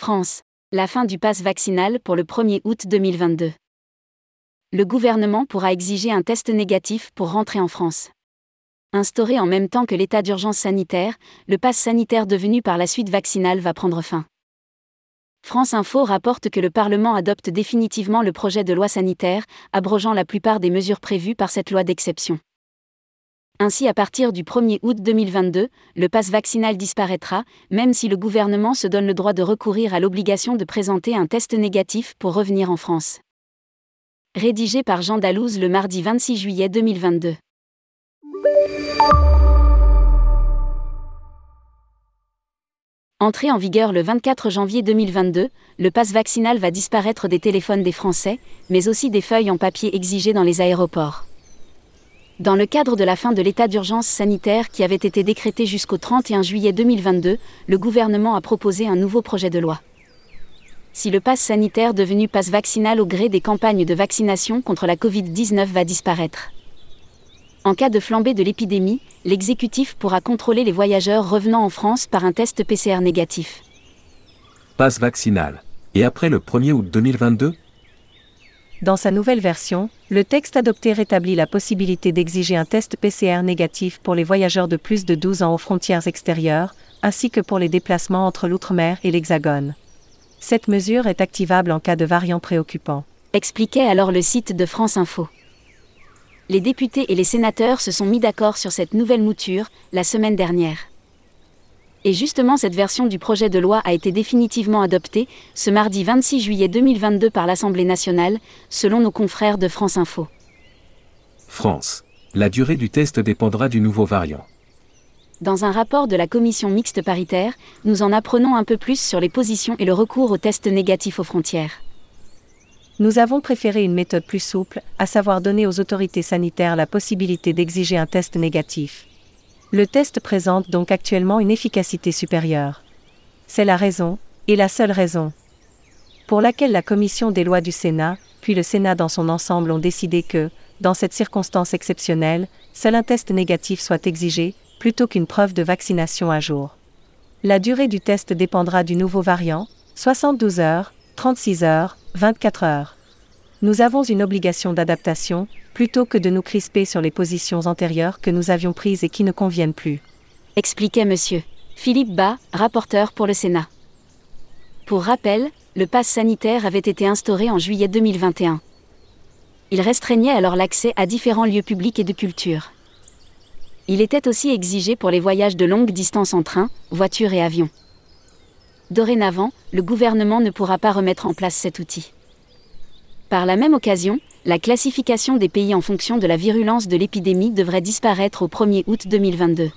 France. La fin du pass vaccinal pour le 1er août 2022. Le gouvernement pourra exiger un test négatif pour rentrer en France. Instauré en même temps que l'état d'urgence sanitaire, le pass sanitaire devenu par la suite vaccinal va prendre fin. France Info rapporte que le Parlement adopte définitivement le projet de loi sanitaire, abrogeant la plupart des mesures prévues par cette loi d'exception. Ainsi, à partir du 1er août 2022, le pass vaccinal disparaîtra, même si le gouvernement se donne le droit de recourir à l'obligation de présenter un test négatif pour revenir en France. Rédigé par Jean Dalouse le mardi 26 juillet 2022. Entré en vigueur le 24 janvier 2022, le pass vaccinal va disparaître des téléphones des Français, mais aussi des feuilles en papier exigées dans les aéroports. Dans le cadre de la fin de l'état d'urgence sanitaire qui avait été décrété jusqu'au 31 juillet 2022, le gouvernement a proposé un nouveau projet de loi. Si le pass sanitaire devenu passe vaccinal au gré des campagnes de vaccination contre la Covid-19 va disparaître. En cas de flambée de l'épidémie, l'exécutif pourra contrôler les voyageurs revenant en France par un test PCR négatif. Passe vaccinal. Et après le 1er août 2022 dans sa nouvelle version, le texte adopté rétablit la possibilité d'exiger un test PCR négatif pour les voyageurs de plus de 12 ans aux frontières extérieures, ainsi que pour les déplacements entre l'outre-mer et l'Hexagone. Cette mesure est activable en cas de variant préoccupant. Expliquait alors le site de France Info. Les députés et les sénateurs se sont mis d'accord sur cette nouvelle mouture la semaine dernière. Et justement, cette version du projet de loi a été définitivement adoptée ce mardi 26 juillet 2022 par l'Assemblée nationale, selon nos confrères de France Info. France. La durée du test dépendra du nouveau variant. Dans un rapport de la commission mixte paritaire, nous en apprenons un peu plus sur les positions et le recours aux tests négatifs aux frontières. Nous avons préféré une méthode plus souple, à savoir donner aux autorités sanitaires la possibilité d'exiger un test négatif. Le test présente donc actuellement une efficacité supérieure. C'est la raison, et la seule raison, pour laquelle la commission des lois du Sénat, puis le Sénat dans son ensemble ont décidé que, dans cette circonstance exceptionnelle, seul un test négatif soit exigé, plutôt qu'une preuve de vaccination à jour. La durée du test dépendra du nouveau variant, 72 heures, 36 heures, 24 heures. Nous avons une obligation d'adaptation, plutôt que de nous crisper sur les positions antérieures que nous avions prises et qui ne conviennent plus. Expliquait monsieur Philippe Bas, rapporteur pour le Sénat. Pour rappel, le pass sanitaire avait été instauré en juillet 2021. Il restreignait alors l'accès à différents lieux publics et de culture. Il était aussi exigé pour les voyages de longue distance en train, voiture et avion. Dorénavant, le gouvernement ne pourra pas remettre en place cet outil. Par la même occasion, la classification des pays en fonction de la virulence de l'épidémie devrait disparaître au 1er août 2022.